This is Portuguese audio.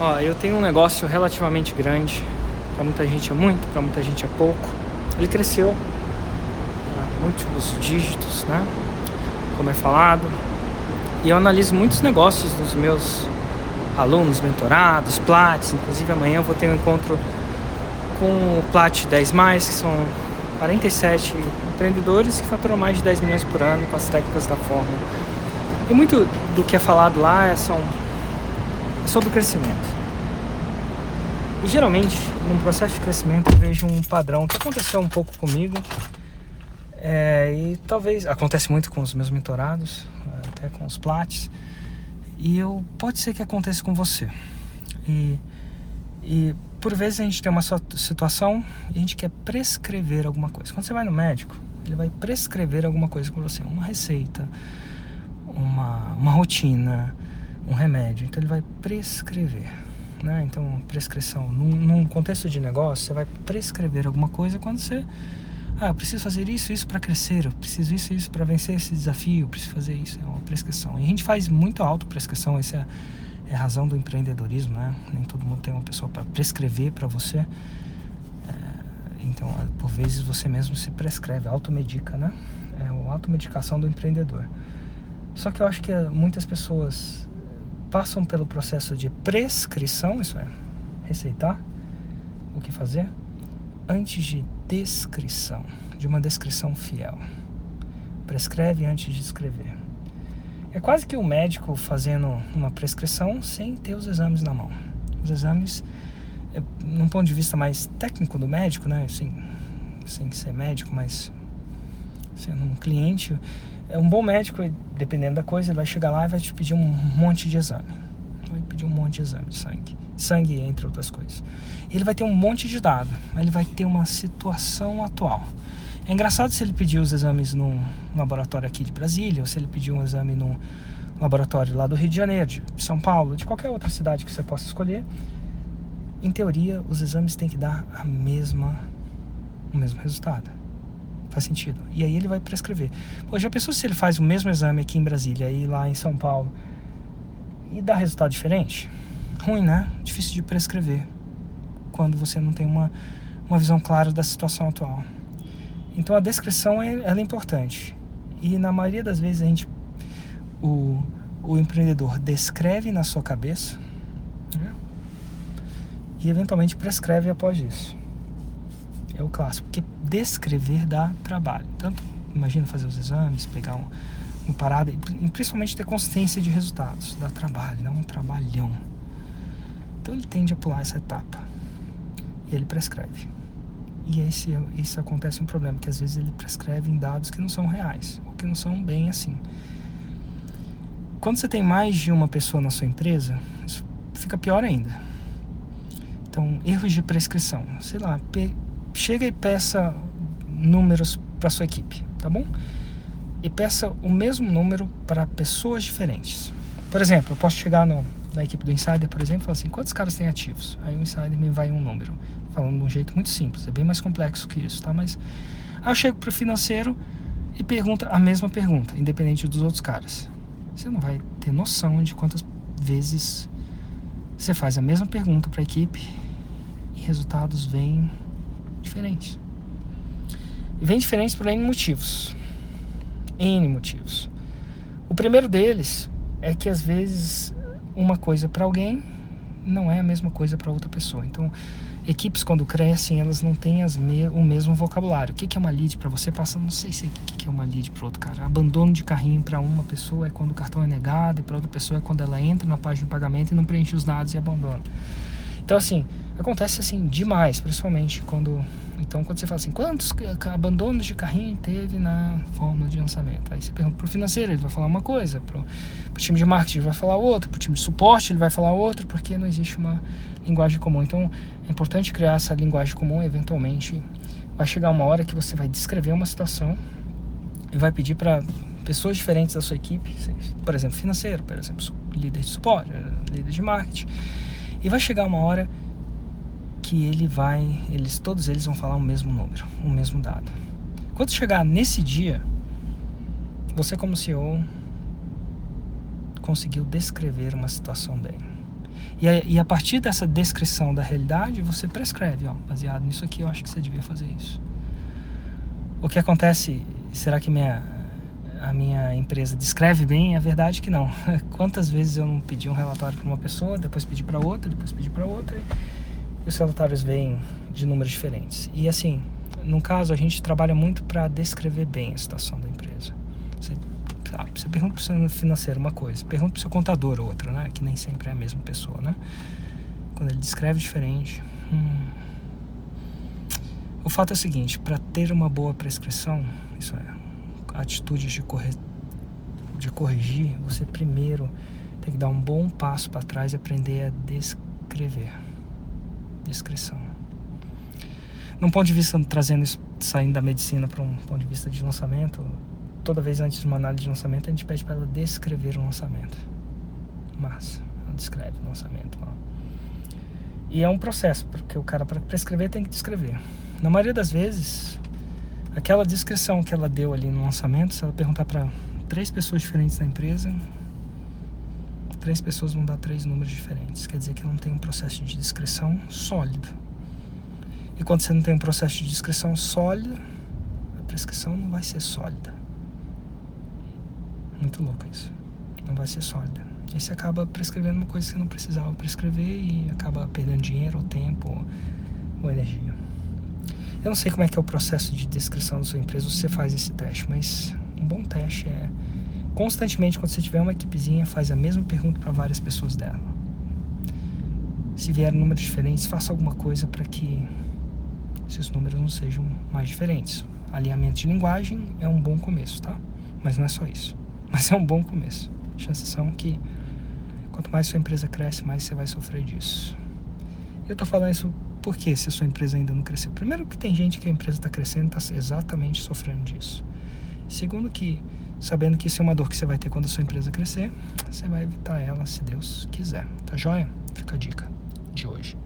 Ó, eu tenho um negócio relativamente grande. Para muita gente é muito, para muita gente é pouco. Ele cresceu a múltiplos dígitos, né? Como é falado. E eu analiso muitos negócios dos meus alunos, mentorados, Plats. Inclusive amanhã eu vou ter um encontro com o Plat 10, que são 47 empreendedores que faturam mais de 10 milhões por ano com as técnicas da fórmula. E muito do que é falado lá é, são, sobre o crescimento. E geralmente, num processo de crescimento, eu vejo um padrão que aconteceu um pouco comigo. É, e talvez acontece muito com os meus mentorados, até com os Plats. E eu pode ser que aconteça com você. E, e por vezes a gente tem uma situação e a gente quer prescrever alguma coisa. Quando você vai no médico, ele vai prescrever alguma coisa para você, uma receita, uma, uma rotina, um remédio. Então ele vai prescrever. Né? Então, prescrição. Num, num contexto de negócio, você vai prescrever alguma coisa quando você. Ah, preciso fazer isso, isso para crescer, eu preciso isso, isso para vencer esse desafio, eu preciso fazer isso. É uma prescrição. E a gente faz muito auto-prescrição, essa é, é a razão do empreendedorismo, né? Nem todo mundo tem uma pessoa para prescrever para você. É, então, por vezes você mesmo se prescreve, automedica, né? É a automedicação do empreendedor. Só que eu acho que muitas pessoas passam pelo processo de prescrição, isso é, receitar o que fazer, antes de descrição, de uma descrição fiel. Prescreve antes de escrever. É quase que o um médico fazendo uma prescrição sem ter os exames na mão. Os exames, é, num ponto de vista mais técnico do médico, né, sem, sem ser médico, mas sendo um cliente, é um bom médico, dependendo da coisa, ele vai chegar lá e vai te pedir um monte de exame. Vai pedir um monte de exame de sangue. Sangue, entre outras coisas. Ele vai ter um monte de dado, ele vai ter uma situação atual. É engraçado se ele pedir os exames num laboratório aqui de Brasília, ou se ele pedir um exame num laboratório lá do Rio de Janeiro, de São Paulo, de qualquer outra cidade que você possa escolher. Em teoria, os exames têm que dar a mesma, o mesmo resultado. Faz sentido. E aí ele vai prescrever. Pô, já pensou se ele faz o mesmo exame aqui em Brasília e lá em São Paulo e dá resultado diferente? Ruim, né? Difícil de prescrever quando você não tem uma, uma visão clara da situação atual. Então a descrição é, ela é importante. E na maioria das vezes a gente, o, o empreendedor descreve na sua cabeça né? e eventualmente prescreve após isso. É o clássico, porque descrever dá trabalho. Tanto, imagina fazer os exames, pegar um, parada, e principalmente ter consciência de resultados. Dá trabalho, dá um trabalhão. Então ele tende a pular essa etapa. E ele prescreve. E esse, isso acontece um problema, que às vezes ele prescreve em dados que não são reais, ou que não são bem assim. Quando você tem mais de uma pessoa na sua empresa, isso fica pior ainda. Então, erros de prescrição. Sei lá, chega e peça números para sua equipe, tá bom? E peça o mesmo número para pessoas diferentes. Por exemplo, eu posso chegar no, na equipe do Insider, por exemplo, e falar assim: quantos caras tem ativos? Aí o Insider me vai um número, falando de um jeito muito simples, é bem mais complexo que isso, tá? Mas aí eu chego para o financeiro e pergunta a mesma pergunta, independente dos outros caras. Você não vai ter noção de quantas vezes você faz a mesma pergunta para a equipe e resultados vêm diferentes. E vem diferentes por N motivos. N motivos. O primeiro deles é que às vezes uma coisa para alguém não é a mesma coisa para outra pessoa. Então, equipes quando crescem, elas não têm me o mesmo vocabulário. O que, que é uma lead para você passa, não sei se o que, que é uma lead para outro cara. Abandono de carrinho para uma pessoa é quando o cartão é negado, e para outra pessoa é quando ela entra na página de pagamento e não preenche os dados e abandona. Então, assim, acontece assim demais, principalmente quando. Então, quando você fala assim, quantos abandonos de carrinho teve na fórmula de lançamento? Aí você pergunta para o financeiro, ele vai falar uma coisa, para o time de marketing ele vai falar outra, para o time de suporte ele vai falar outra, porque não existe uma linguagem comum. Então, é importante criar essa linguagem comum, eventualmente vai chegar uma hora que você vai descrever uma situação e vai pedir para pessoas diferentes da sua equipe, por exemplo, financeiro, por exemplo, líder de suporte, líder de marketing, e vai chegar uma hora que ele vai, eles todos eles vão falar o mesmo número, o mesmo dado. Quando chegar nesse dia, você como CEO conseguiu descrever uma situação bem. E a, e a partir dessa descrição da realidade, você prescreve, ó, baseado nisso aqui, eu acho que você devia fazer isso. O que acontece, será que minha, a minha empresa descreve bem? É verdade que não. Quantas vezes eu não pedi um relatório para uma pessoa, depois pedi para outra, depois pedi para outra, os relatórios vêm de números diferentes. E assim, no caso, a gente trabalha muito para descrever bem a situação da empresa. Você, sabe, você pergunta para o seu financeiro uma coisa, pergunta para o seu contador outra, né? Que nem sempre é a mesma pessoa, né? Quando ele descreve diferente. Hum. O fato é o seguinte: para ter uma boa prescrição, isso é, atitudes de, corre... de corrigir, você primeiro tem que dar um bom passo para trás e aprender a descrever. Descrição num ponto de vista trazendo isso, saindo da medicina para um ponto de vista de lançamento, toda vez antes de uma análise de lançamento, a gente pede para ela descrever o lançamento. Massa, ela descreve o lançamento. E é um processo, porque o cara para prescrever tem que descrever. Na maioria das vezes, aquela descrição que ela deu ali no lançamento, se ela perguntar para três pessoas diferentes da empresa, três pessoas vão dar três números diferentes. Quer dizer que não tem um processo de descrição sólido. E quando você não tem um processo de descrição sólida, a prescrição não vai ser sólida. Muito louco isso. Não vai ser sólida. Aí você acaba prescrevendo uma coisa que você não precisava prescrever e acaba perdendo dinheiro, ou tempo, ou energia. Eu não sei como é que é o processo de descrição da sua empresa, você faz esse teste, mas um bom teste é constantemente quando você tiver uma equipezinha, faz a mesma pergunta para várias pessoas dela. Se vier números diferentes, faça alguma coisa para que se os números não sejam mais diferentes. Alinhamento de linguagem é um bom começo, tá? Mas não é só isso. Mas é um bom começo. Chances são que quanto mais sua empresa cresce, mais você vai sofrer disso. Eu tô falando isso porque se a sua empresa ainda não cresceu. Primeiro que tem gente que a empresa está crescendo está exatamente sofrendo disso. Segundo que sabendo que isso é uma dor que você vai ter quando a sua empresa crescer, você vai evitar ela se Deus quiser. Tá joia? Fica a dica de hoje.